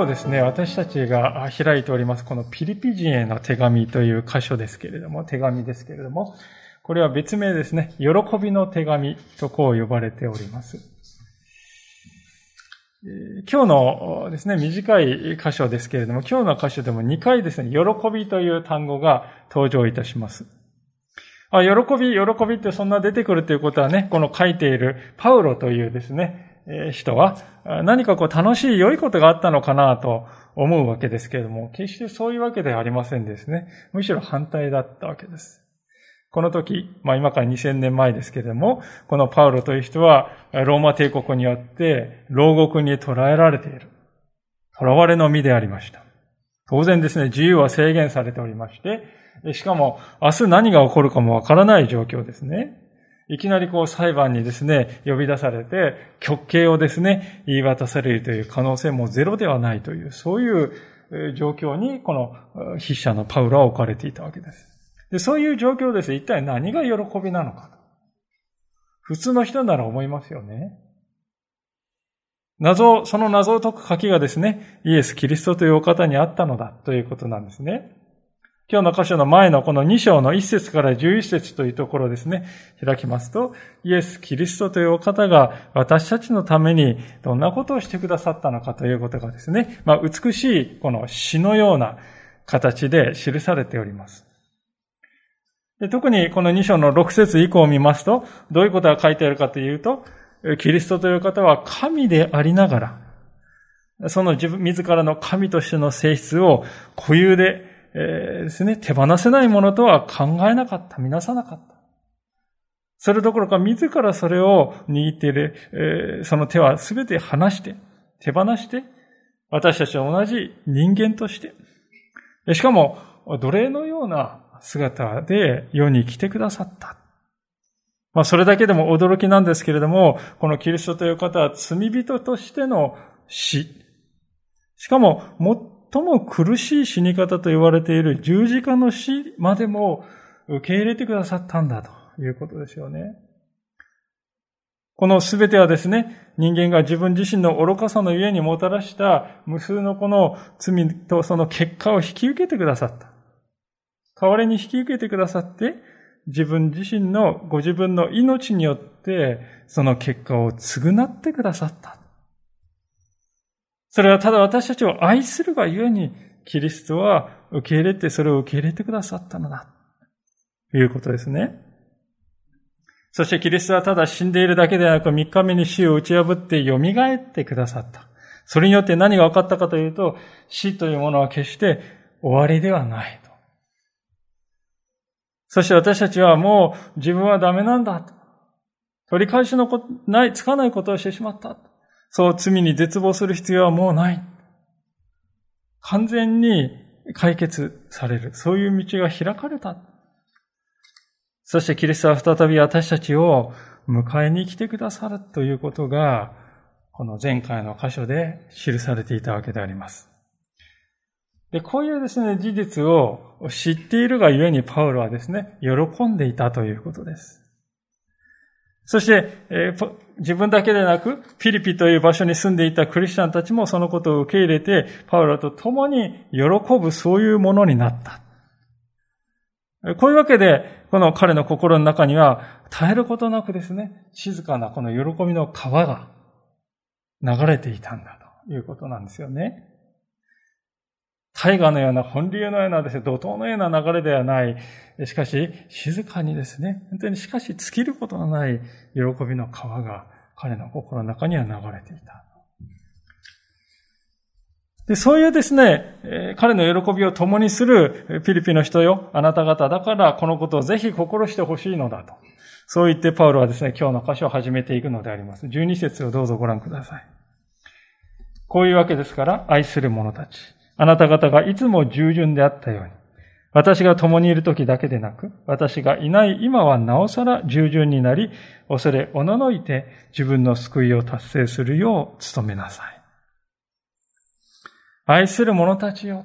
今日ですね、私たちが開いております、このピリピ人への手紙という箇所ですけれども、手紙ですけれども、これは別名ですね、喜びの手紙とこう呼ばれております。今日のですね、短い箇所ですけれども、今日の箇所でも2回ですね、喜びという単語が登場いたします。あ、喜び、喜びってそんな出てくるということはね、この書いているパウロというですね、人は何かこう楽しい良いことがあったのかなと思うわけですけれども、決してそういうわけではありませんですね。むしろ反対だったわけです。この時、まあ今から2000年前ですけれども、このパウロという人はローマ帝国によって牢獄に捕らえられている。囚われの身でありました。当然ですね、自由は制限されておりまして、しかも明日何が起こるかもわからない状況ですね。いきなりこう裁判にですね、呼び出されて、極刑をですね、言い渡されるという可能性もゼロではないという、そういう状況に、この筆者のパウロは置かれていたわけです。でそういう状況です。一体何が喜びなのかと。普通の人なら思いますよね。謎、その謎を解く書きがですね、イエス・キリストというお方にあったのだということなんですね。今日の箇所の前のこの2章の1節から11節というところですね、開きますと、イエス・キリストというお方が私たちのためにどんなことをしてくださったのかということがですね、まあ、美しいこの詩のような形で記されております。で特にこの2章の6節以降を見ますと、どういうことが書いてあるかというと、キリストという方は神でありながら、その自分、自らの神としての性質を固有でえー、ですね、手放せないものとは考えなかった、見なさなかった。それどころか自らそれを握っている、えー、その手は全て離して、手放して、私たちは同じ人間として、しかも奴隷のような姿で世に来てくださった。まあ、それだけでも驚きなんですけれども、このキリストという方は罪人としての死。しかも、最も苦しい死に方と言われている十字架の死までも受け入れてくださったんだということですよね。このすべてはですね、人間が自分自身の愚かさの家にもたらした無数のこの罪とその結果を引き受けてくださった。代わりに引き受けてくださって、自分自身のご自分の命によってその結果を償ってくださった。それはただ私たちを愛するがゆえに、キリストは受け入れて、それを受け入れてくださったのだ。ということですね。そしてキリストはただ死んでいるだけではなく、三日目に死を打ち破って蘇ってくださった。それによって何が分かったかというと、死というものは決して終わりではないと。そして私たちはもう自分はダメなんだと。取り返しのこない、つかないことをしてしまった。そう罪に絶望する必要はもうない。完全に解決される。そういう道が開かれた。そしてキリストは再び私たちを迎えに来てくださるということが、この前回の箇所で記されていたわけであります。で、こういうですね、事実を知っているがゆえにパウロはですね、喜んでいたということです。そして、えー、自分だけでなく、ピリピという場所に住んでいたクリスチャンたちもそのことを受け入れて、パウロと共に喜ぶそういうものになった。こういうわけで、この彼の心の中には、絶えることなくですね、静かなこの喜びの川が流れていたんだということなんですよね。大河のような本流のようなですね、怒涛のような流れではない。しかし、静かにですね、本当にしかし尽きることのない喜びの川が彼の心の中には流れていた。でそういうですね、彼の喜びを共にするピリピの人よ、あなた方だからこのことをぜひ心してほしいのだと。そう言ってパウロはですね、今日の箇所を始めていくのであります。12節をどうぞご覧ください。こういうわけですから、愛する者たち。あなた方がいつも従順であったように、私が共にいる時だけでなく、私がいない今はなおさら従順になり、恐れおののいて自分の救いを達成するよう努めなさい。愛する者たちよ。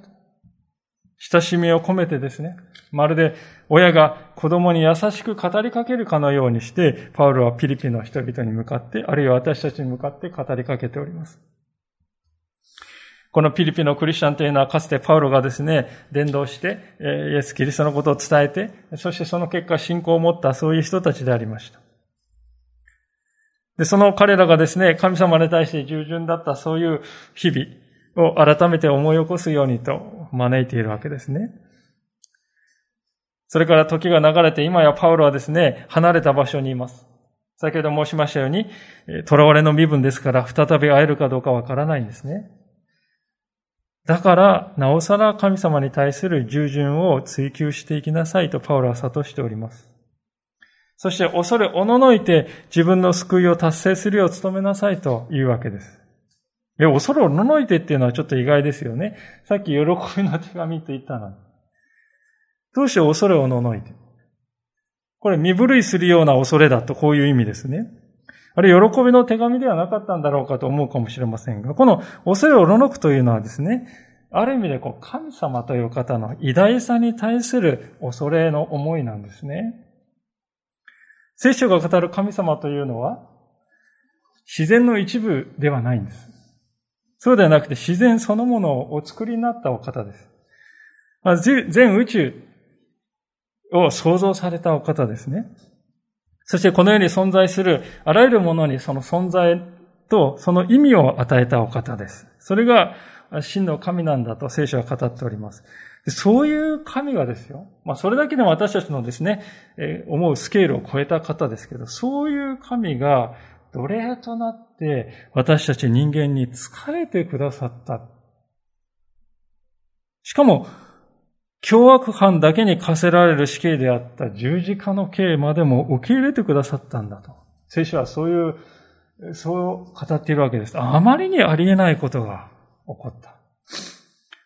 親しみを込めてですね、まるで親が子供に優しく語りかけるかのようにして、パウロはピリピの人々に向かって、あるいは私たちに向かって語りかけております。このピリピのクリスチャンというのはかつてパウロがですね、伝道して、イエス・キリストのことを伝えて、そしてその結果信仰を持ったそういう人たちでありました。で、その彼らがですね、神様に対して従順だったそういう日々を改めて思い起こすようにと招いているわけですね。それから時が流れて今やパウロはですね、離れた場所にいます。先ほど申しましたように、囚われの身分ですから再び会えるかどうかわからないんですね。だから、なおさら神様に対する従順を追求していきなさいとパウロは諭しております。そして恐れおののいて自分の救いを達成するよう努めなさいというわけです。いや、恐れおののいてっていうのはちょっと意外ですよね。さっき喜びの手紙と言ったのに。どうして恐れおののいて？これ身震いするような恐れだとこういう意味ですね。あれ、喜びの手紙ではなかったんだろうかと思うかもしれませんが、この恐れをののくというのはですね、ある意味でこう神様という方の偉大さに対する恐れの思いなんですね。聖書が語る神様というのは、自然の一部ではないんです。そうではなくて自然そのものをお作りになったお方です。全宇宙を創造されたお方ですね。そしてこの世に存在するあらゆるものにその存在とその意味を与えたお方です。それが真の神なんだと聖書は語っております。そういう神がですよ。まあそれだけでも私たちのですね、思うスケールを超えた方ですけど、そういう神が奴隷となって私たち人間に疲れてくださった。しかも、凶悪犯だけに課せられる死刑であった十字架の刑までも受け入れてくださったんだと。聖書はそういう、そう語っているわけです。あまりにありえないことが起こった。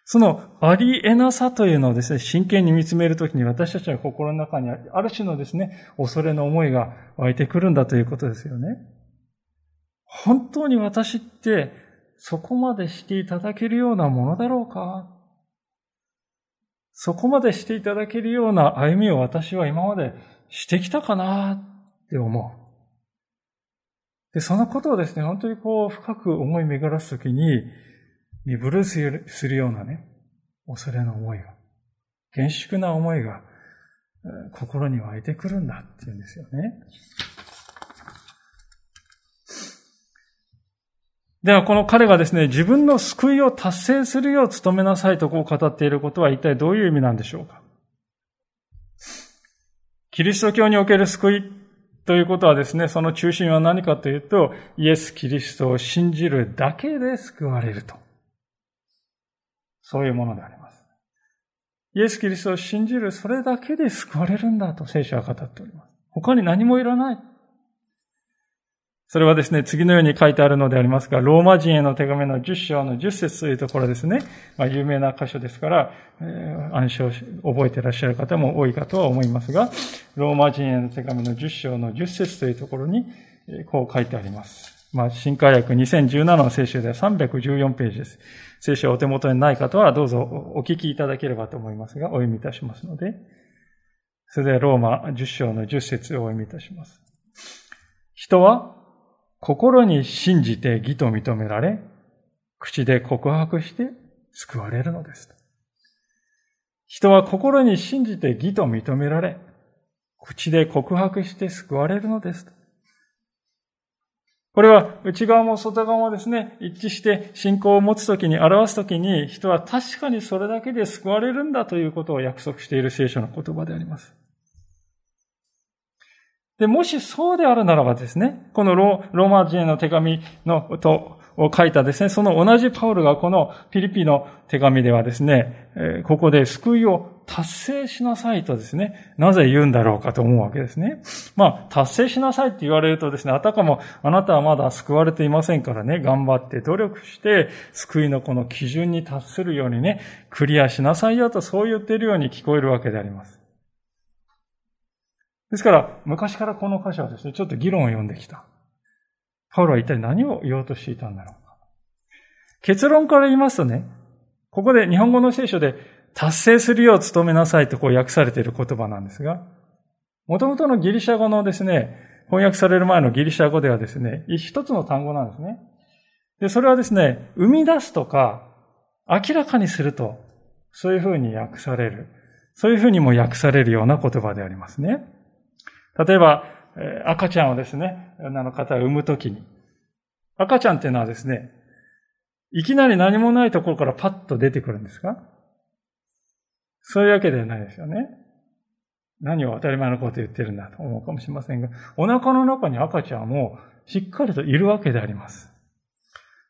そのありえなさというのをですね、真剣に見つめるときに私たちの心の中にある種のですね、恐れの思いが湧いてくるんだということですよね。本当に私ってそこまでしていただけるようなものだろうかそこまでしていただけるような歩みを私は今までしてきたかなって思う。で、そのことをですね、本当にこう深く思い巡らすときに、身震いするようなね、恐れの思いが、厳粛な思いが、心に湧いてくるんだっていうんですよね。では、この彼がですね、自分の救いを達成するよう努めなさいとこう語っていることは一体どういう意味なんでしょうか？キリスト教における救いということはですね、その中心は何かというと、イエス・キリストを信じるだけで救われると。そういうものであります。イエス・キリストを信じる、それだけで救われるんだと聖書は語っております。他に何もいらない。それはですね、次のように書いてあるのでありますが、ローマ人への手紙の10章の10節というところですね。まあ、有名な箇所ですから、えー、暗唱覚えていらっしゃる方も多いかとは思いますが、ローマ人への手紙の10章の10節というところに、こう書いてあります。まあ、新海訳2017の聖書では314ページです。聖書をお手元にない方はどうぞお聞きいただければと思いますが、お読みいたしますので、それではローマ10章の10節をお読みいたします。人は心に信じて義と認められ、口で告白して救われるのです。人は心に信じて義と認められ、口で告白して救われるのです。これは内側も外側もですね、一致して信仰を持つときに、表すときに、人は確かにそれだけで救われるんだということを約束している聖書の言葉であります。で、もしそうであるならばですね、このローマ人への手紙のとを書いたですね、その同じパウルがこのピリピの手紙ではですね、ここで救いを達成しなさいとですね、なぜ言うんだろうかと思うわけですね。まあ、達成しなさいって言われるとですね、あたかもあなたはまだ救われていませんからね、頑張って努力して、救いのこの基準に達するようにね、クリアしなさいよとそう言っているように聞こえるわけであります。ですから、昔からこの箇所はですね、ちょっと議論を読んできた。パウロは一体何を言おうとしていたんだろうか。結論から言いますとね、ここで日本語の聖書で達成するよう努めなさいとこう訳されている言葉なんですが、元々のギリシャ語のですね、翻訳される前のギリシャ語ではですね、一つの単語なんですね。で、それはですね、生み出すとか、明らかにすると、そういうふうに訳される。そういうふうにも訳されるような言葉でありますね。例えば、赤ちゃんをですね、女の方が産むときに、赤ちゃんっていうのはですね、いきなり何もないところからパッと出てくるんですか？そういうわけではないですよね。何を当たり前のこと言ってるんだと思うかもしれませんが、お腹の中に赤ちゃんもしっかりといるわけであります。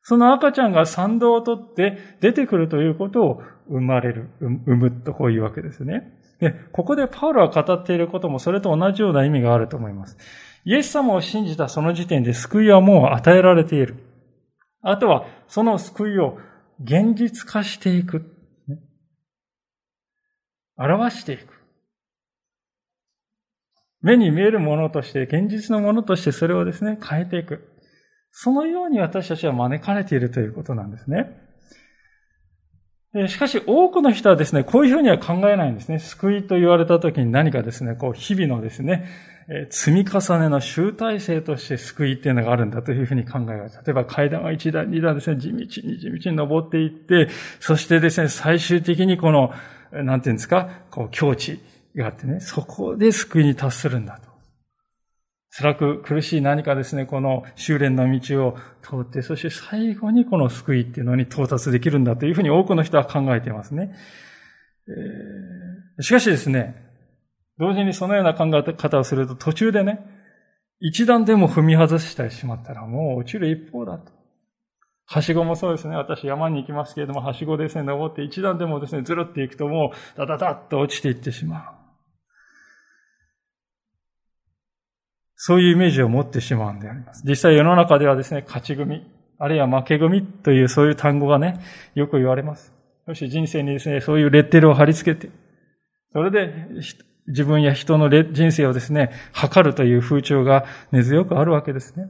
その赤ちゃんが賛同をとって出てくるということを生まれる、産むとこういうわけですね。で、ここでパウロは語っていることもそれと同じような意味があると思います。イエス様を信じたその時点で救いはもう与えられている。あとは、その救いを現実化していく。表していく。目に見えるものとして、現実のものとしてそれをですね、変えていく。そのように私たちは招かれているということなんですね。しかし多くの人はですね、こういうふうには考えないんですね。救いと言われた時に何かですね、こう日々のですね、積み重ねの集大成として救いっていうのがあるんだというふうに考えます。例えば階段は一段、二段ですね、地道に地道に登っていって、そしてですね、最終的にこの、なんていうんですか、こう境地があってね、そこで救いに達するんだと。辛く苦しい何かですね、この修練の道を通って、そして最後にこの救いっていうのに到達できるんだというふうに多くの人は考えていますね。しかしですね、同時にそのような考え方をすると途中でね、一段でも踏み外してしまったらもう落ちる一方だと。はしごもそうですね。私山に行きますけれども、はしごですね、登って一段でもですね、ずるっていくともう、ダダダッと落ちていってしまう。そういうイメージを持ってしまうんであります。実際世の中ではですね、勝ち組、あるいは負け組というそういう単語がね、よく言われます。そし人生にですね、そういうレッテルを貼り付けて、それで自分や人の人生をですね、測るという風潮が根強くあるわけですね。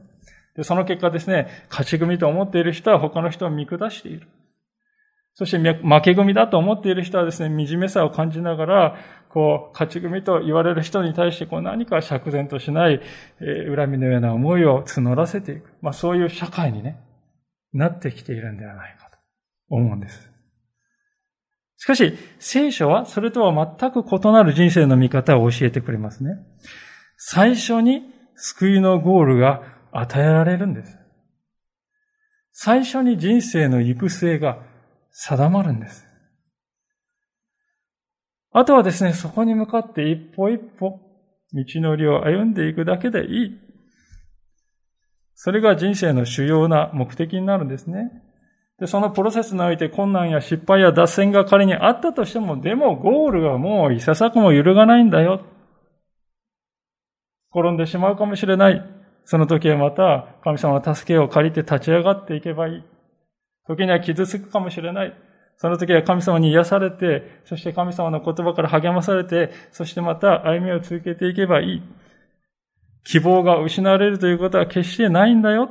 でその結果ですね、勝ち組と思っている人は他の人を見下している。そして負け組だと思っている人はですね、惨めさを感じながら、こう、勝ち組と言われる人に対して、こう何か釈然としない、えー、恨みのような思いを募らせていく。まあそういう社会にね、なってきているんではないかと思うんです。しかし、聖書はそれとは全く異なる人生の見方を教えてくれますね。最初に救いのゴールが与えられるんです。最初に人生の行く末が定まるんです。あとはですね、そこに向かって一歩一歩、道のりを歩んでいくだけでいい。それが人生の主要な目的になるんですね。で、そのプロセスにおいて困難や失敗や脱線が仮にあったとしても、でもゴールはもういささくも揺るがないんだよ。転んでしまうかもしれない。その時はまた神様の助けを借りて立ち上がっていけばいい。時には傷つくかもしれない。その時は神様に癒されて、そして神様の言葉から励まされて、そしてまた歩みを続けていけばいい。希望が失われるということは決してないんだよ。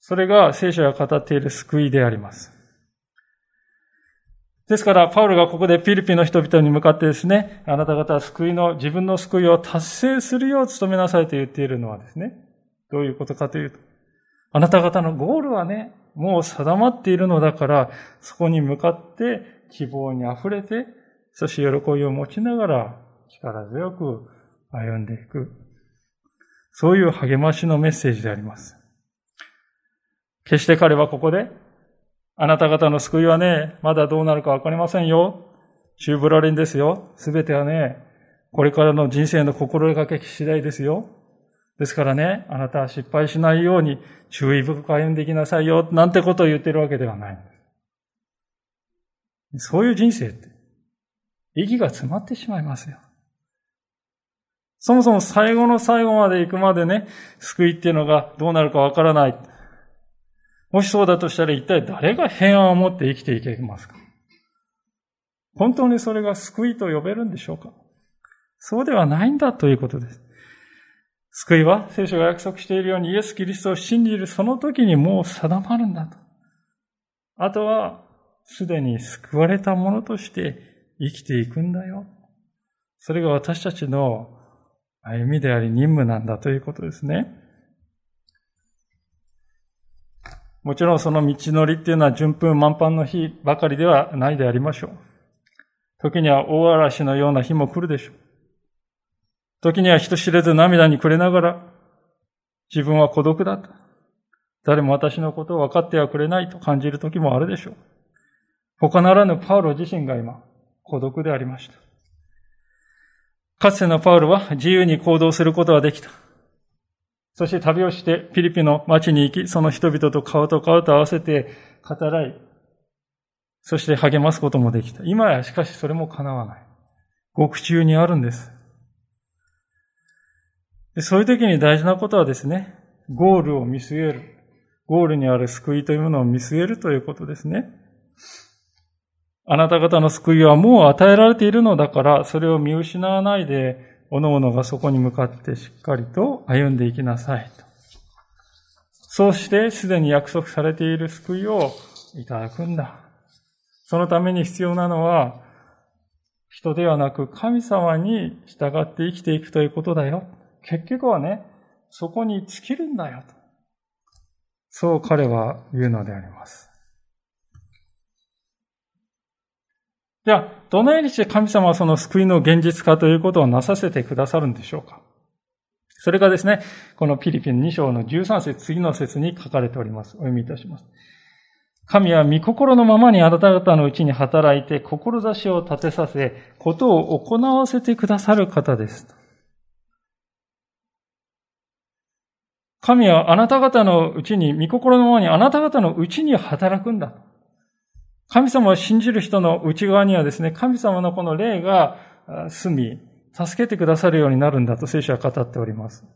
それが聖書が語っている救いであります。ですから、パウルがここでピリピの人々に向かってですね、あなた方は救いの、自分の救いを達成するよう努めなさいと言っているのはですね、どういうことかというと、あなた方のゴールはね、もう定まっているのだから、そこに向かって希望に溢れて、そして喜びを持ちながら力強く歩んでいく。そういう励ましのメッセージであります。決して彼はここで、あなた方の救いはね、まだどうなるかわかりませんよ。チューブラリンですよ。すべてはね、これからの人生の心がけ次第ですよ。ですからね、あなたは失敗しないように注意深く歩んでいきなさいよ、なんてことを言ってるわけではない。そういう人生って、意義が詰まってしまいますよ。そもそも最後の最後まで行くまでね、救いっていうのがどうなるかわからない。もしそうだとしたら一体誰が平安を持って生きていけますか？本当にそれが救いと呼べるんでしょうか？そうではないんだということです。救いは聖書が約束しているようにイエス・キリストを信じるその時にもう定まるんだと。あとはすでに救われたものとして生きていくんだよ。それが私たちの歩みであり任務なんだということですね。もちろんその道のりっていうのは順風満帆の日ばかりではないでありましょう。時には大嵐のような日も来るでしょう。時には人知れず涙に暮れながら、自分は孤独だと。誰も私のことを分かってはくれないと感じる時もあるでしょう。他ならぬパウロ自身が今、孤独でありました。かつてのパウロは自由に行動することができた。そして旅をしてピリピの町に行き、その人々と顔と顔と合わせて語らい、そして励ますこともできた。今やしかしそれも叶わない。獄中にあるんです。そういう時に大事なことはですね、ゴールを見据える。ゴールにある救いというものを見据えるということですね。あなた方の救いはもう与えられているのだから、それを見失わないで、おのおのがそこに向かってしっかりと歩んでいきなさいと。そうしてすでに約束されている救いをいただくんだ。そのために必要なのは、人ではなく神様に従って生きていくということだよ。結局はね、そこに尽きるんだよと。そう彼は言うのであります。じゃあ、どのようにして神様はその救いの現実化ということをなさせてくださるんでしょうか？それがですね、このピリピン2章の13節、次の節に書かれております。お読みいたします。神は御心のままにあなた方のうちに働いて、志を立てさせ、ことを行わせてくださる方です。神はあなた方のうちに、御心のままにあなた方のうちに働くんだ。神様を信じる人の内側にはですね、神様のこの霊が住み、助けてくださるようになるんだと聖書は語っております。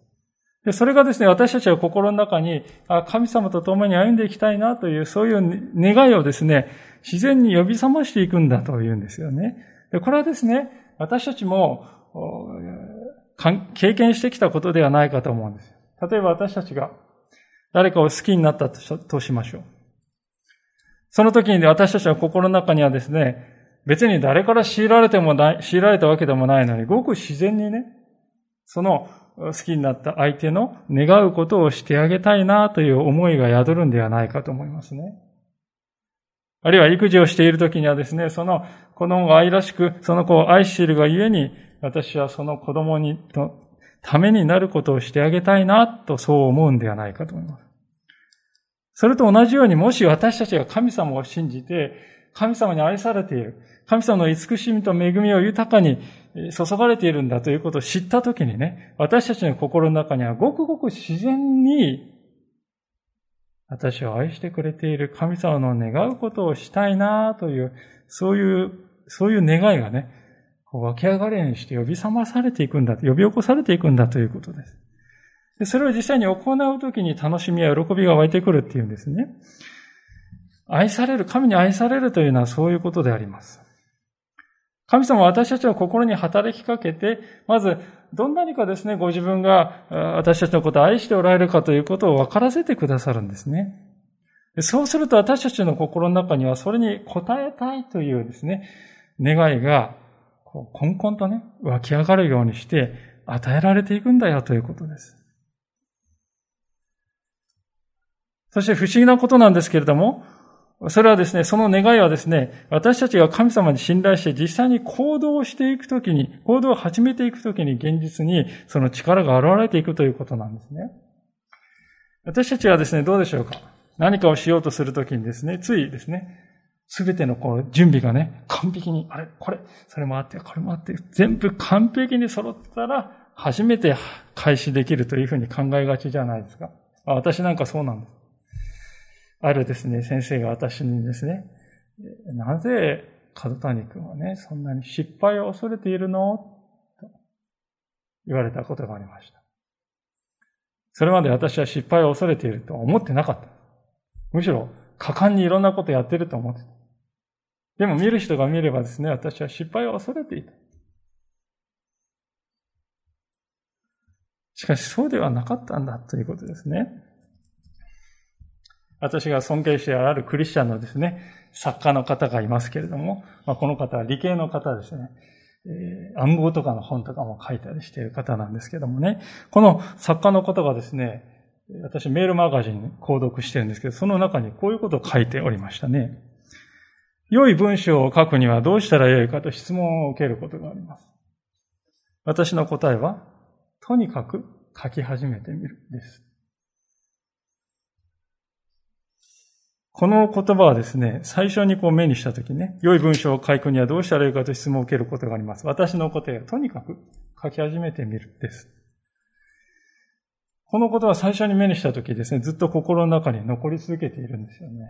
で、それがですね、私たちは心の中に、あ神様と共に歩んでいきたいなという、そういう願いをですね、自然に呼び覚ましていくんだというんですよね。で、これはですね、私たちも、経験してきたことではないかと思うんです。例えば私たちが誰かを好きになったとしましょう。その時に私たちの心の中にはですね、別に誰から強いられてもない、強いられたわけでもないのに、ごく自然にね、その好きになった相手の願うことをしてあげたいなという思いが宿るんではないかと思いますね。あるいは育児をしている時にはですね、その子供が愛らしく、その子を愛しているがゆえに、私はその子供に、ためになることをしてあげたいな、とそう思うんではないかと思います。それと同じように、もし私たちが神様を信じて、神様に愛されている、神様の慈しみと恵みを豊かに注がれているんだということを知ったときにね、私たちの心の中にはごくごく自然に、私を愛してくれている神様の願うことをしたいなという、そういう、そういう願いがね、湧き上がるようにして呼び覚まされていくんだ、呼び起こされていくんだということです。でそれを実際に行うときに楽しみや喜びが湧いてくるっていうんですね。愛される、神に愛されるというのはそういうことであります。神様は私たちの心に働きかけて、まず、どんなにかですね、ご自分が私たちのことを愛しておられるかということを分からせてくださるんですね。そうすると私たちの心の中にはそれに応えたいというですね、願いがこう、こんこんとね、湧き上がるようにして与えられていくんだよということです。そして不思議なことなんですけれども、それはですね、その願いはですね、私たちが神様に信頼して実際に行動していくときに、行動を始めていくときに現実にその力が現れていくということなんですね。私たちはですね、どうでしょうか？何かをしようとするときにですね、ついですね、すべてのこう準備がね、完璧に、あれ、これ、それもあって、これもあって、全部完璧に揃ったら、初めて開始できるというふうに考えがちじゃないですか。私なんかそうなんです。あるですね、先生が私にですね、なぜ角谷君はね、そんなに失敗を恐れているの？と言われたことがありました。それまで私は失敗を恐れているとは思ってなかった。むしろ果敢にいろんなことやってると思ってた。でも見る人が見ればですね、私は失敗を恐れていた。しかしそうではなかったんだということですね。私が尊敬してあるクリスチャンのですね、作家の方がいますけれども、まあ、この方は理系の方ですね。えー、暗号とかの本とかも書いたりしている方なんですけどもね、この作家の方がですね、私メールマガジン購読してるんですけど、その中にこういうことを書いておりましたね。良い文章を書くにはどうしたらよいかと質問を受けることがあります。私の答えは、とにかく書き始めてみるです。この言葉はですね、最初にこう目にしたときね、良い文章を書くにはどうしたらよいかと質問を受けることがあります。私の答えはとにかく書き始めてみるです。このことは最初に目にしたときですね、ずっと心の中に残り続けているんですよね。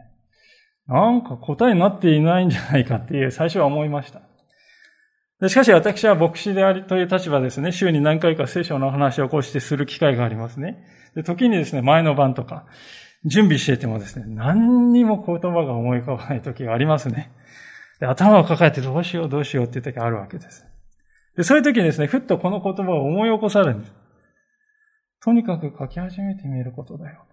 なんか答えになっていないんじゃないかっていう最初は思いました。しかし私は牧師でありという立場ですね、週に何回か聖書の話をこうしてする機会がありますね。で時にですね、前の晩とか、準備していてもですね、何にも言葉が思い浮かばない時がありますね。で頭を抱えてどうしようどうしようっていう時があるわけです。でそういう時にですね、ふっとこの言葉を思い起こされるんです。とにかく書き始めてみることだよ。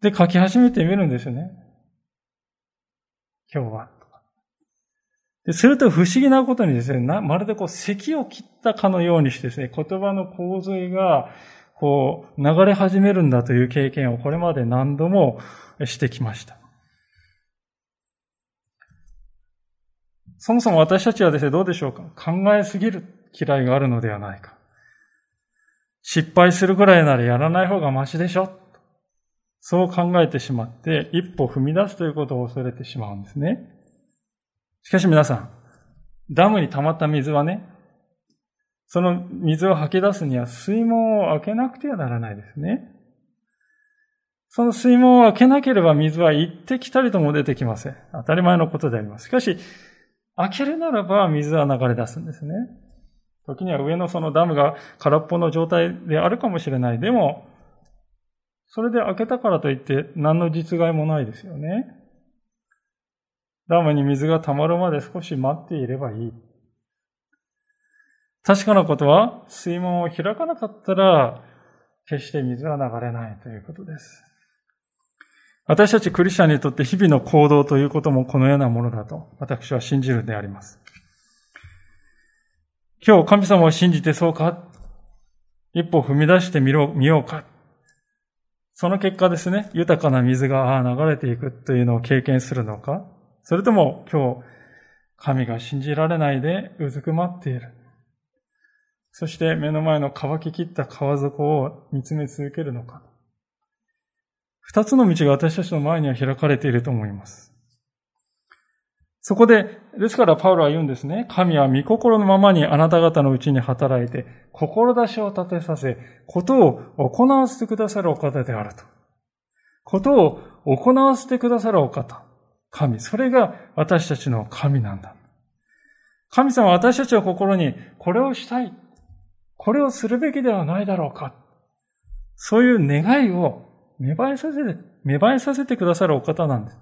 で、書き始めてみるんですよね。今日は。で、すると不思議なことにですね、まるでこう、咳を切ったかのようにしてですね、言葉の洪水が、こう、流れ始めるんだという経験をこれまで何度もしてきました。そもそも私たちはですね、どうでしょうか？考えすぎる嫌いがあるのではないか。失敗するぐらいならやらない方がマシでしょそう考えてしまって、一歩踏み出すということを恐れてしまうんですね。しかし皆さん、ダムに溜まった水はね、その水を吐き出すには水門を開けなくてはならないですね。その水門を開けなければ水は一滴たりとも出てきません。当たり前のことであります。しかし、開けるならば水は流れ出すんですね。時には上のそのダムが空っぽの状態であるかもしれない。でも、それで開けたからといって何の実害もないですよね。ダムに水が溜まるまで少し待っていればいい。確かなことは、水門を開かなかったら、決して水は流れないということです。私たちクリスチャンにとって日々の行動ということもこのようなものだと私は信じるであります。今日神様を信じてそうか？一歩踏み出してみろ、見ようか？その結果ですね、豊かな水が流れていくというのを経験するのか？それとも今日、神が信じられないでうずくまっている？そして目の前の乾ききった川底を見つめ続けるのか？二つの道が私たちの前には開かれていると思います。そこで、ですからパウロは言うんですね。神は御心のままにあなた方のうちに働いて、志を立てさせ、ことを行わせてくださるお方であると。ことを行わせてくださるお方。神。それが私たちの神なんだ。神様は私たちの心に、これをしたい。これをするべきではないだろうか。そういう願いを芽生えさせて、芽生えさせてくださるお方なんです。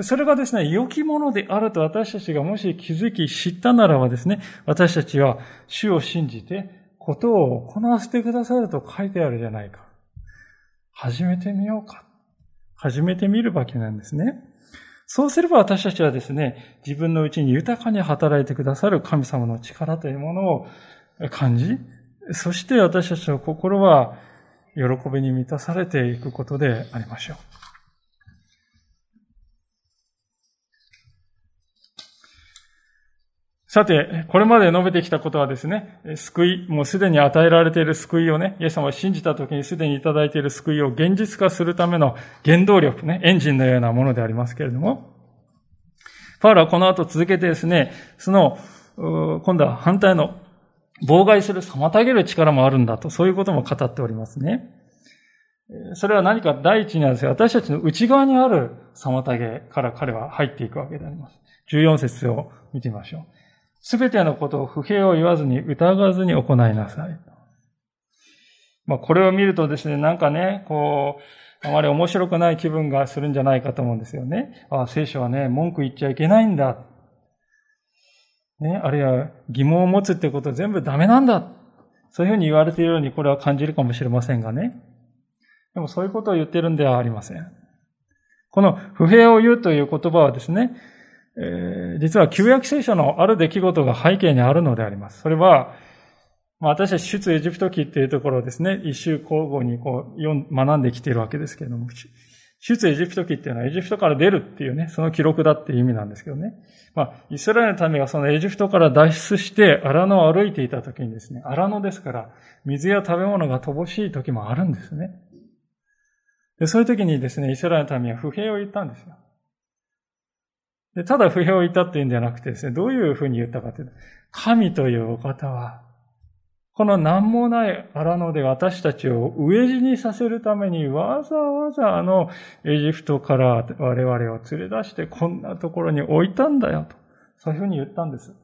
でそれがですね、良きものであると私たちがもし気づき知ったならばですね、私たちは主を信じて、ことを行わせてくださると書いてあるじゃないか。始めてみようか。始めてみるわけなんですね。そうすれば私たちはですね、自分のうちに豊かに働いてくださる神様の力というものを感じ、そして私たちの心は喜びに満たされていくことでありましょう。さて、これまで述べてきたことはですね、救い、もうすでに与えられている救いをね、イエス様を信じた時にすでにいただいている救いを現実化するための原動力ね、エンジンのようなものでありますけれども、パウロはこの後続けてですね、その今度は反対の妨害する、妨げる力もあるんだと、そういうことも語っておりますね。それは何か第一にはですね、私たちの内側にある妨げから彼は入っていくわけであります。14節を見てみましょう。すべてのことを不平を言わずに疑わずに行いなさい。まあ、これを見るとですね、なんかね、こう、あまり面白くない気分がするんじゃないかと思うんですよね。ああ、聖書はね、文句言っちゃいけないんだ。ね、あるいは疑問を持つってことは全部ダメなんだ。そういうふうに言われているようにこれは感じるかもしれませんがね。でもそういうことを言ってるんではありません。この不平を言うという言葉はですね、えー、実は旧約聖書のある出来事が背景にあるのであります。それは、まあ、私たち出エジプト記っていうところをですね、一周交互にこう学んできているわけですけれども、出エジプト記っていうのはエジプトから出るっていうね、その記録だっていう意味なんですけどね。まあ、イスラエルの民がそのエジプトから脱出して荒野を歩いていた時にですね、荒野ですから、水や食べ物が乏しい時もあるんですね。で、そういう時にですね、イスラエルの民は不平を言ったんですよ。で、ただ不平を言ったっていうんじゃなくてですね、どういうふうに言ったかというと、神というお方は、この何もない荒野で私たちを飢え死にさせるためにわざわざあのエジプトから我々を連れ出してこんなところに置いたんだよと。そういうふうに言ったんです。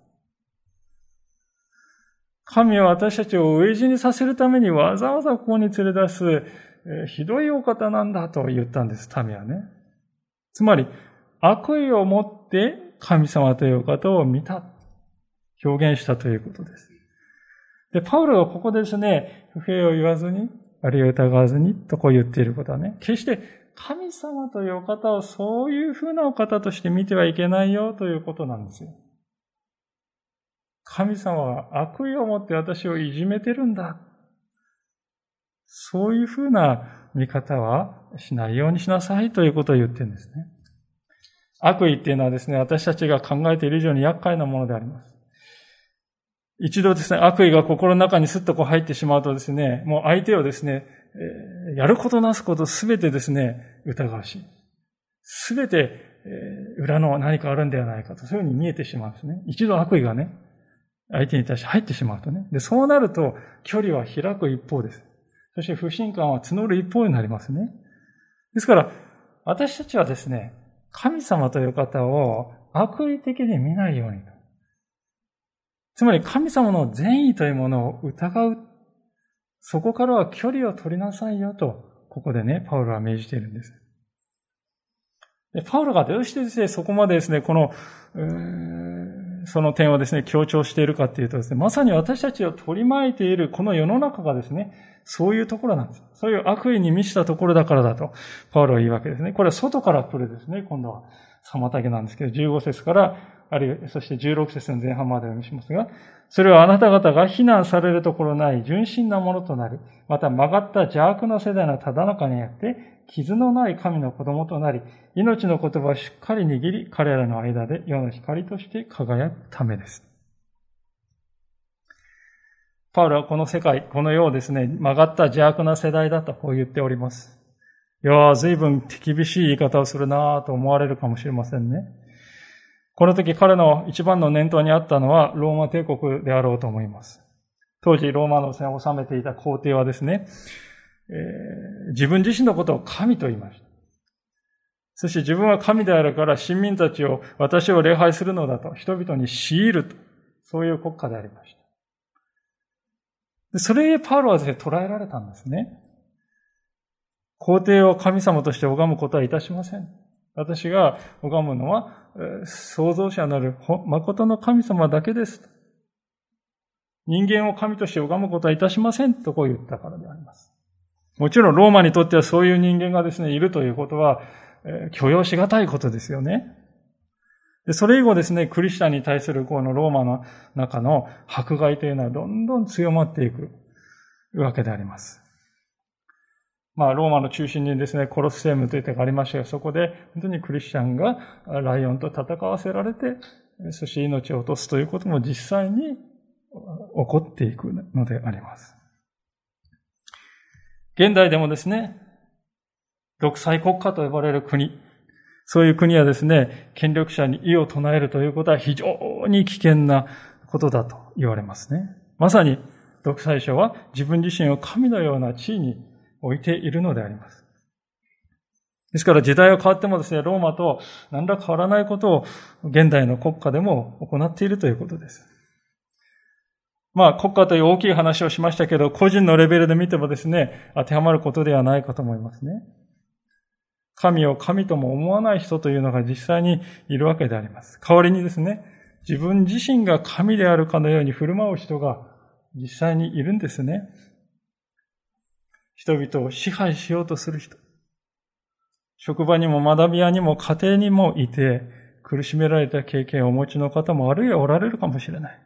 神は私たちを飢え死にさせるためにわざわざここに連れ出す、え、ひどいお方なんだと言ったんです、民はね。つまり、悪意を持って神様という方を見た、表現したということです。で、パウロはここですね、不平を言わずに、あるいは疑わずに、とこう言っていることはね、決して神様というお方をそういうふうなお方として見てはいけないよということなんですよ。神様は悪意を持って私をいじめてるんだ。そういうふうな見方はしないようにしなさいということを言ってるんですね。悪意っていうのはですね、私たちが考えている以上に厄介なものであります。一度ですね、悪意が心の中にスッとこう入ってしまうとですね、もう相手をですね、やることなすことすべてですね、疑わしい。すべて、裏の何かあるんではないかと、そういうふうに見えてしまうんですね。一度悪意がね、相手に対して入ってしまうとね。で、そうなると、距離は開く一方です。そして不信感は募る一方になりますね。ですから、私たちはですね、神様という方を悪意的に見ないようにと。つまり神様の善意というものを疑う。そこからは距離を取りなさいよと、ここでね、パウロは命じているんです。でパウロがどうしてですね、そこまでですね、この、その点をですね、強調しているかっていうとですね、まさに私たちを取り巻いているこの世の中がですね、そういうところなんです。そういう悪意に満ちたところだからだと、パウロは言うわけですね。これは外から来るですね、今度は妨げなんですけど、15節から、あるいは、そして16節の前半までお読みしますが、それはあなた方が非難されるところない純真なものとなり、また曲がった邪悪な世代のただ中にあって、傷のない神の子供となり、命の言葉をしっかり握り、彼らの間で世の光として輝くためです。パウロはこの世界、この世をですね、曲がった邪悪な世代だとこう言っております。いや随分手厳しい言い方をするなぁと思われるかもしれませんね。この時彼の一番の念頭にあったのはローマ帝国であろうと思います。当時ローマの線を治めていた皇帝はですね、えー、自分自身のことを神と言いました。そして自分は神であるから市民たちを私を礼拝するのだと人々に強いると、そういう国家でありました。それでパウロはですね、捉えられたんですね。皇帝を神様として拝むことはいたしません。私が拝むのは、創造者なる誠の神様だけです。人間を神として拝むことはいたしませんとこう言ったからであります。もちろんローマにとってはそういう人間がですね、いるということは、許容しがたいことですよね。それ以後ですね、クリスチャンに対するこのローマの中の迫害というのはどんどん強まっていくわけであります。まあ、ローマの中心にですね、コロスセームという手がありましたが、そこで本当にクリスチャンがライオンと戦わせられて、そして命を落とすということも実際に起こっていくのであります。現代でもですね、独裁国家と呼ばれる国、そういう国はですね、権力者に異を唱えるということは非常に危険なことだと言われますね。まさに、独裁者は自分自身を神のような地位に置いているのであります。ですから時代は変わってもですね、ローマと何ら変わらないことを現代の国家でも行っているということです。まあ国家という大きい話をしましたけど、個人のレベルで見てもですね、当てはまることではないかと思いますね。神を神とも思わない人というのが実際にいるわけであります。代わりにですね、自分自身が神であるかのように振る舞う人が実際にいるんですね。人々を支配しようとする人。職場にも学び屋にも家庭にもいて苦しめられた経験をお持ちの方もあるいはおられるかもしれない。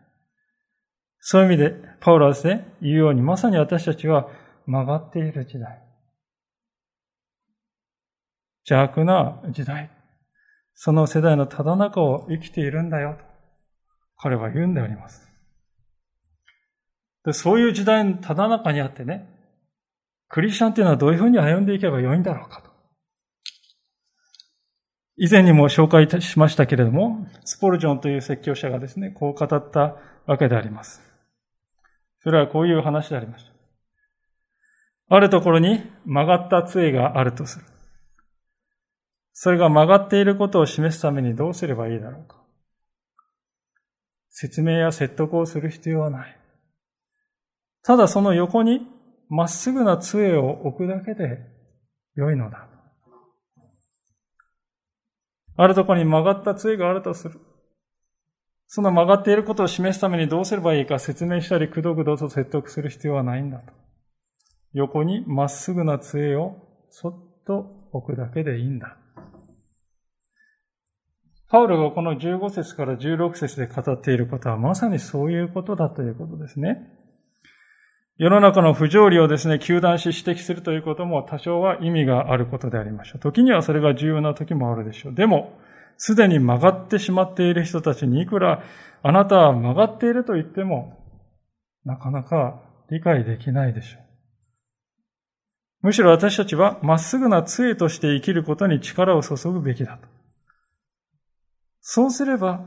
そういう意味で、パウロはですね、言うようにまさに私たちは曲がっている時代。邪悪な時代。その世代のただ中を生きているんだよ。と彼は言うんであります。でそういう時代のただ中にあってね、クリスチャンっていうのはどういうふうに歩んでいけばよいんだろうかと。以前にも紹介しましたけれども、スポルジョンという説教者がですね、こう語ったわけであります。それはこういう話でありました。あるところに曲がった杖があるとする。それが曲がっていることを示すためにどうすればいいだろうか。説明や説得をする必要はない。ただその横にまっすぐな杖を置くだけで良いのだ。あるところに曲がった杖があるとする。その曲がっていることを示すためにどうすればいいか説明したり、くどくどと説得する必要はないんだと。横にまっすぐな杖をそっと置くだけでいいんだ。パウロがこの15節から16節で語っていることはまさにそういうことだということですね。世の中の不条理をですね、求断し指摘するということも多少は意味があることでありましょう。時にはそれが重要な時もあるでしょう。でも、すでに曲がってしまっている人たちにいくらあなたは曲がっていると言っても、なかなか理解できないでしょう。むしろ私たちはまっすぐな杖として生きることに力を注ぐべきだと。そうすれば、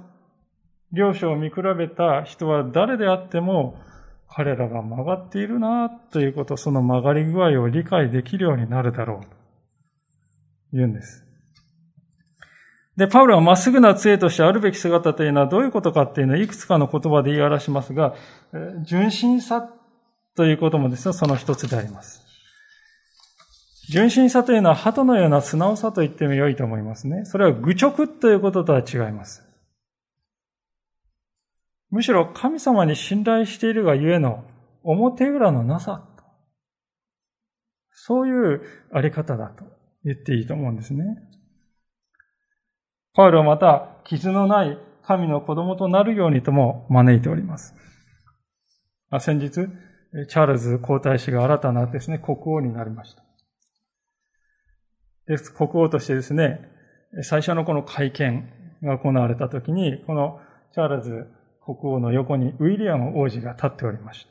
両者を見比べた人は誰であっても、彼らが曲がっているなということ、その曲がり具合を理解できるようになるだろうと言うんです。で、パウロはまっすぐな杖としてあるべき姿というのはどういうことかっていうのをいくつかの言葉で言い表しますが、純真さということもですね、その一つであります。純真さというのは鳩のような素直さと言っても良いと思いますね。それは愚直ということとは違います。むしろ神様に信頼しているがゆえの表裏のなさ。そういうあり方だと言っていいと思うんですね。パウロはまた傷のない神の子供となるようにとも招いております。先日、チャールズ皇太子が新たなですね、国王になりました。で、国王としてですね、最初のこの会見が行われた時に、このチャールズ国王の横にウィリアム王子が立っておりまし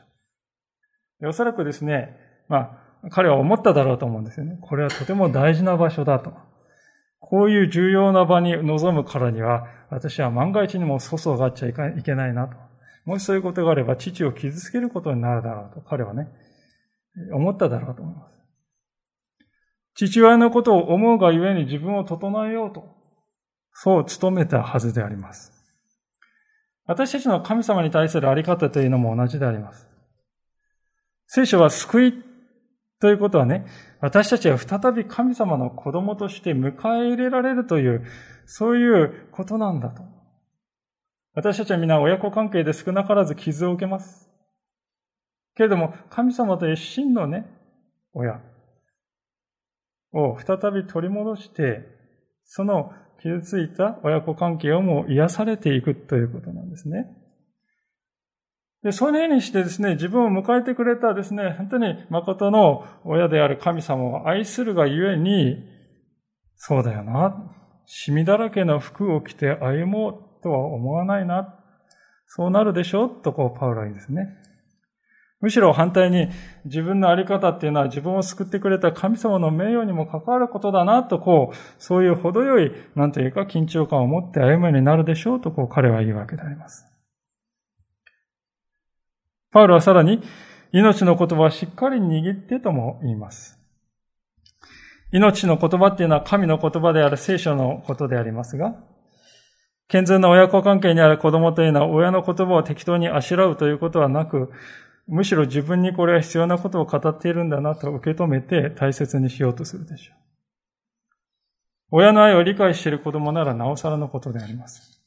た。おそらくですね、まあ、彼は思っただろうと思うんですよね。これはとても大事な場所だと。こういう重要な場に臨むからには、私は万が一にも粗相があっちゃいけないなと。もしそういうことがあれば、父を傷つけることになるだろうと、彼はね、思っただろうと思います。父親のことを思うがゆえに自分を整えようと、そう努めたはずであります。私たちの神様に対するあり方というのも同じであります。聖書は救いということはね、私たちは再び神様の子供として迎え入れられるという、そういうことなんだと。私たちは皆親子関係で少なからず傷を受けます。けれども、神様という真のね、親を再び取り戻して、その傷ついた親子関係をも癒されていくということなんですね。で、そのようにしてですね、自分を迎えてくれたですね、本当に誠の親である神様を愛するがゆえに、そうだよな。シミだらけの服を着て歩もうとは思わないな。そうなるでしょとこう、パウロは言うんですね。むしろ反対に自分のあり方っていうのは自分を救ってくれた神様の名誉にも関わることだなとこう、そういう程よい、なんというか緊張感を持って歩むようになるでしょうとこう彼は言うわけであります。パウロはさらに、命の言葉をしっかり握ってとも言います。命の言葉っていうのは神の言葉である聖書のことでありますが、健全な親子関係にある子供というのは親の言葉を適当にあしらうということはなく、むしろ自分にこれは必要なことを語っているんだなと受け止めて大切にしようとするでしょう。親の愛を理解している子供ならなおさらのことであります。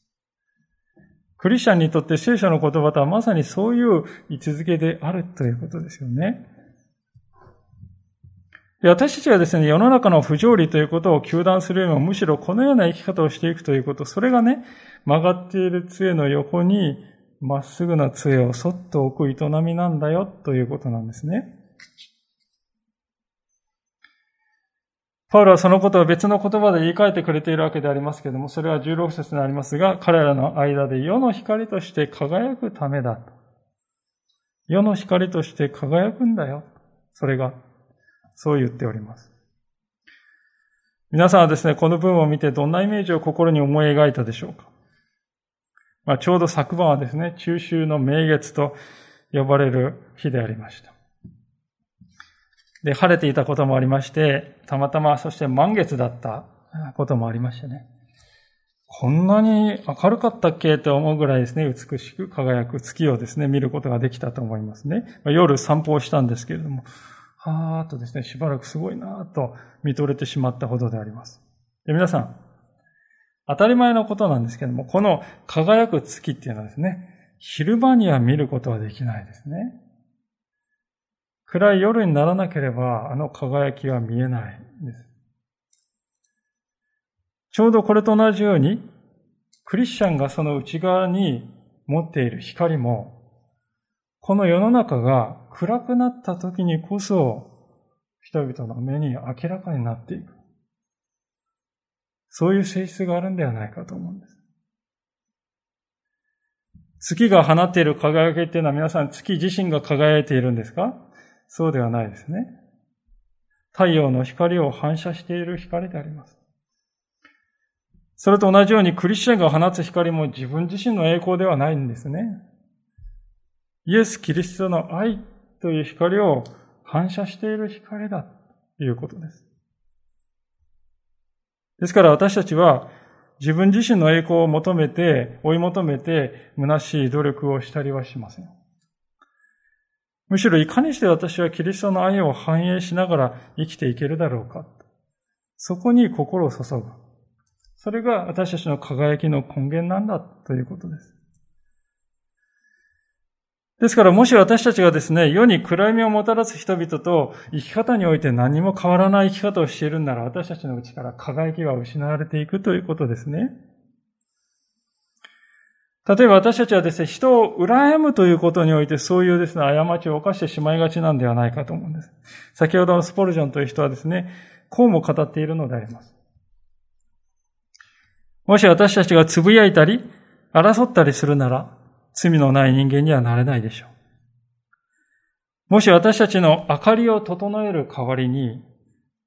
クリスチャンにとって聖書の言葉とはまさにそういう位置づけであるということですよね。私たちがですね、世の中の不条理ということを求断するよりも、むしろこのような生き方をしていくということ、それがね、曲がっている杖の横に、まっすぐな杖をそっと置く営みなんだよ、ということなんですね。パウロはそのことを別の言葉で言い換えてくれているわけでありますけれども、それは16節にありますが、彼らの間で世の光として輝くためだ。世の光として輝くんだよ。それがそう言っております。皆さんはですね、この文を見てどんなイメージを心に思い描いたでしょうか？まあ、ちょうど昨晩はですね、中秋の名月と呼ばれる日でありました。で、晴れていたこともありまして、たまたまそして満月だったこともありましてね。こんなに明るかったっけ？と思うぐらいですね、美しく輝く月をですね、見ることができたと思いますね。夜散歩をしたんですけれども、はーっとですね、しばらくすごいなーと見とれてしまったほどであります。で皆さん、当たり前のことなんですけども、この輝く月っていうのはですね、昼間には見ることはできないですね。暗い夜にならなければ、あの輝きは見えないんです。ちょうどこれと同じように、クリスチャンがその内側に持っている光も、この世の中が暗くなった時にこそ、人々の目に明らかになっていく。そういう性質があるんではないかと思うんです。月が放っている輝きっていうのは皆さん月自身が輝いているんですか？そうではないですね。太陽の光を反射している光であります。それと同じようにクリスチャンが放つ光も自分自身の栄光ではないんですね。イエス・キリストの愛という光を反射している光だということです。ですから私たちは自分自身の栄光を求めて、追い求めて、虚しい努力をしたりはしません。むしろいかにして私はキリストの愛を反映しながら生きていけるだろうか。そこに心を注ぐ。それが私たちの輝きの根源なんだということです。ですからもし私たちがですね、世に暗闇をもたらす人々と生き方において何も変わらない生き方をしているんなら私たちのうちから輝きが失われていくということですね。例えば私たちはですね、人を羨むということにおいてそういうですね、過ちを犯してしまいがちなんではないかと思うんです。先ほどのスポルジョンという人はですね、こうも語っているのであります。もし私たちがつぶやいたり、争ったりするなら、罪のない人間にはなれないでしょう。もし私たちの明かりを整える代わりに、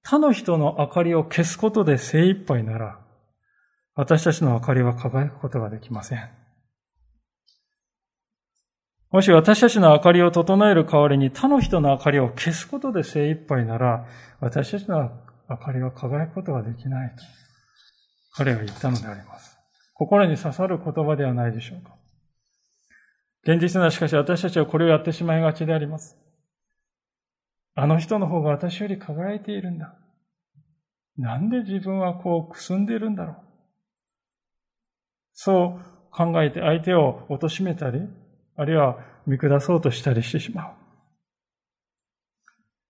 他の人の明かりを消すことで精一杯なら、私たちの明かりは輝くことができません。もし私たちの明かりを整える代わりに他の人の明かりを消すことで精一杯なら、私たちの明かりは輝くことができないと、彼は言ったのであります。心に刺さる言葉ではないでしょうか。現実なしかし私たちはこれをやってしまいがちであります。あの人の方が私より輝いているんだ。なんで自分はこうくすんでいるんだろう。そう考えて相手を貶めたり、あるいは見下そうとしたりしてしまう。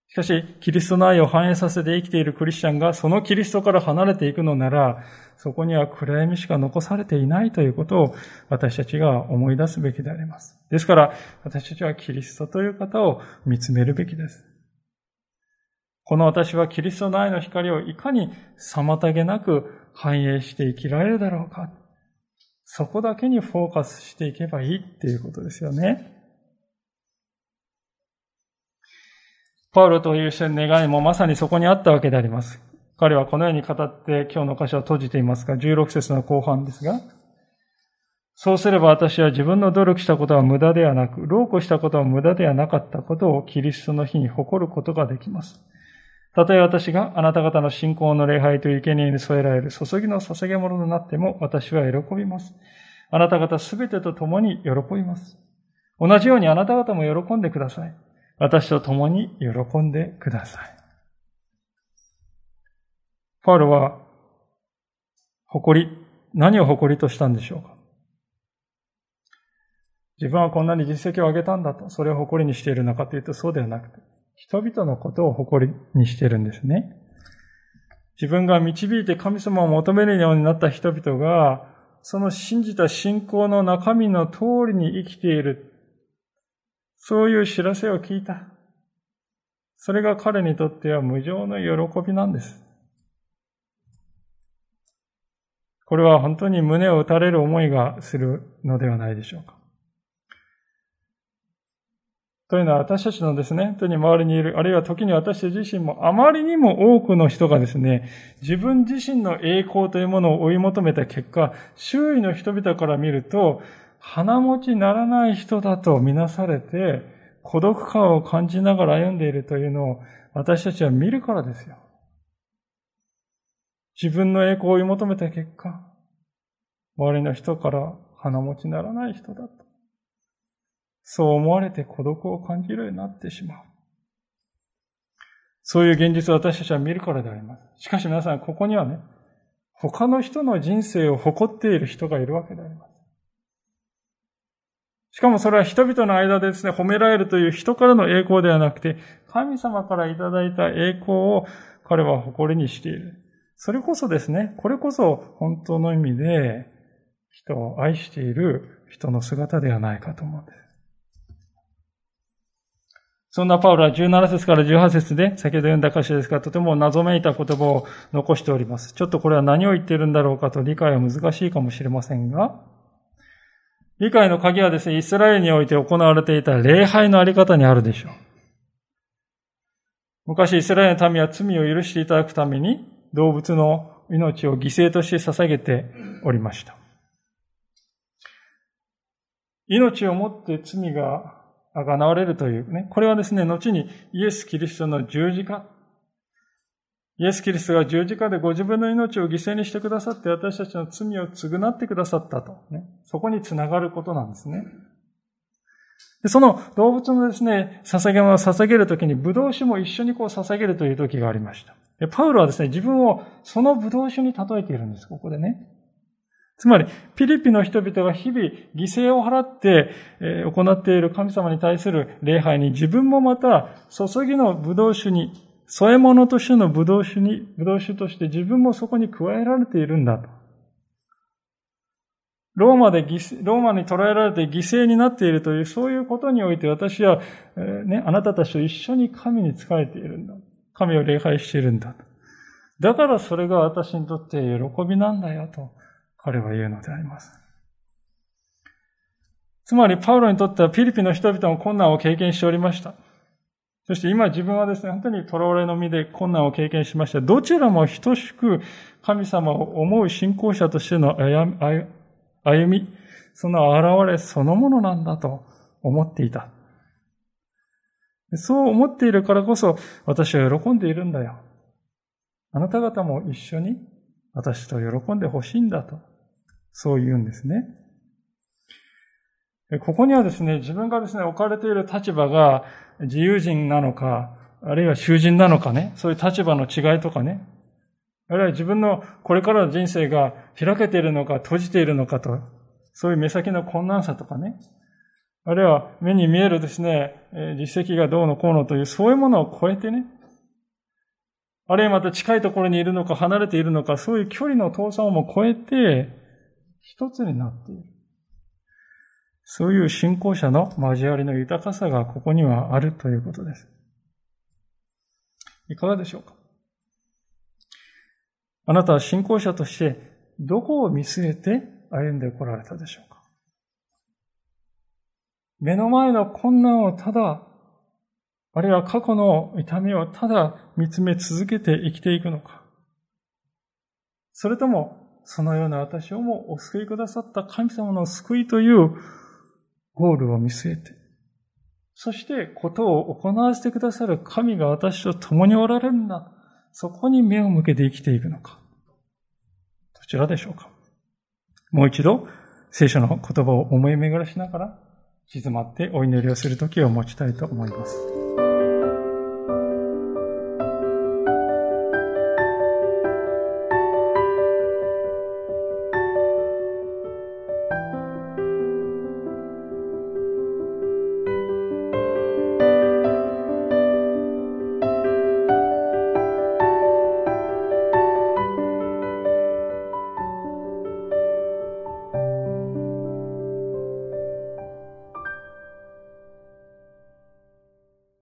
しかし、キリストの愛を反映させて生きているクリスチャンが、そのキリストから離れていくのなら、そこには暗闇しか残されていないということを私たちが思い出すべきであります。ですから、私たちはキリストという方を見つめるべきです。この私はキリストの愛の光をいかに妨げなく反映して生きられるだろうか。そこだけにフォーカスしていけばいいっていうことですよね。パウロという人の願いもまさにそこにあったわけであります。彼はこのように語って今日の箇所を閉じていますが、16節の後半ですが、そうすれば私は自分の努力したことは無駄ではなく、労苦したことは無駄ではなかったことをキリストの日に誇ることができます。たとえ私があなた方の信仰の礼拝という生贄に添えられる注ぎの捧げ物となっても私は喜びます。あなた方すべてと共に喜びます。同じようにあなた方も喜んでください。私と共に喜んでください。パウロは、誇り、何を誇りとしたんでしょうか？自分はこんなに実績を上げたんだと、それを誇りにしているのかというとそうではなくて、人々のことを誇りにしているんですね。自分が導いて神様を求めるようになった人々が、その信じた信仰の中身の通りに生きている。そういう知らせを聞いた。それが彼にとっては無常の喜びなんです。これは本当に胸を打たれる思いがするのではないでしょうか。というのは私たちのですね、本当に周りにいる、あるいは時に私自身もあまりにも多くの人がですね、自分自身の栄光というものを追い求めた結果、周囲の人々から見ると、鼻持ちならない人だとみなされて、孤独感を感じながら歩んでいるというのを私たちは見るからですよ。自分の栄光を追い求めた結果、周りの人から鼻持ちならない人だと。そう思われて孤独を感じるようになってしまう。そういう現実を私たちは見るからであります。しかし皆さん、ここにはね、他の人の人生を誇っている人がいるわけであります。しかもそれは人々の間でですね、褒められるという人からの栄光ではなくて、神様からいただいた栄光を彼は誇りにしている。それこそですね、これこそ本当の意味で人を愛している人の姿ではないかと思うんです。そんなパウロは17節から18節で、先ほど読んだ歌詞ですが、とても謎めいた言葉を残しております。ちょっとこれは何を言っているんだろうかと理解は難しいかもしれませんが、理解の鍵はですね、イスラエルにおいて行われていた礼拝のあり方にあるでしょう。昔イスラエルの民は罪を許していただくために動物の命を犠牲として捧げておりました。命をもって罪があがなわれるというね。これはですね、後にイエス・キリストの十字架。イエス・キリストが十字架でご自分の命を犠牲にしてくださって私たちの罪を償ってくださったと。ね、そこにつながることなんですね。でその動物のですね、捧げ物を捧げるときに、ブドウ酒も一緒にこう捧げるという時がありました。でパウロはですね、自分をそのブドウ酒に例えているんです、ここでね。つまり、ピリピの人々が日々犠牲を払って行っている神様に対する礼拝に自分もまた注ぎの葡萄酒に、添え物としての葡萄酒に、葡萄酒として自分もそこに加えられているんだと。ローマでローマに捕らえられて犠牲になっているという、そういうことにおいて私は、ね、あなたたちと一緒に神に仕えているんだ。神を礼拝しているんだ。だからそれが私にとって喜びなんだよと。彼は言うのであります。つまり、パウロにとってはピリピの人々も困難を経験しておりました。そして今自分はですね、本当に囚われの身で困難を経験しました。どちらも等しく神様を思う信仰者としての歩み、その現れそのものなんだと思っていた。そう思っているからこそ私は喜んでいるんだよ。あなた方も一緒に私と喜んでほしいんだとそう言うんですね。ここにはですね、自分がですね、置かれている立場が自由人なのか、あるいは囚人なのかね、そういう立場の違いとかね、あるいは自分のこれからの人生が開けているのか閉じているのかと、そういう目先の困難さとかね、あるいは目に見えるですね、実績がどうのこうのという、そういうものを超えてね、あるいはまた近いところにいるのか離れているのか、そういう距離の遠さをも超えて、一つになっている。そういう信仰者の交わりの豊かさがここにはあるということです。いかがでしょうか？あなたは信仰者としてどこを見据えて歩んでこられたでしょうか？目の前の困難をただ、あるいは過去の痛みをただ見つめ続けて生きていくのか。それともそのような私をもお救いくださった神様の救いというゴールを見据えて、そしてことを行わせてくださる神が私と共におられるんだ。そこに目を向けて生きていくのか。どちらでしょうか。もう一度、聖書の言葉を思い巡らしながら、静まってお祈りをするときを持ちたいと思います。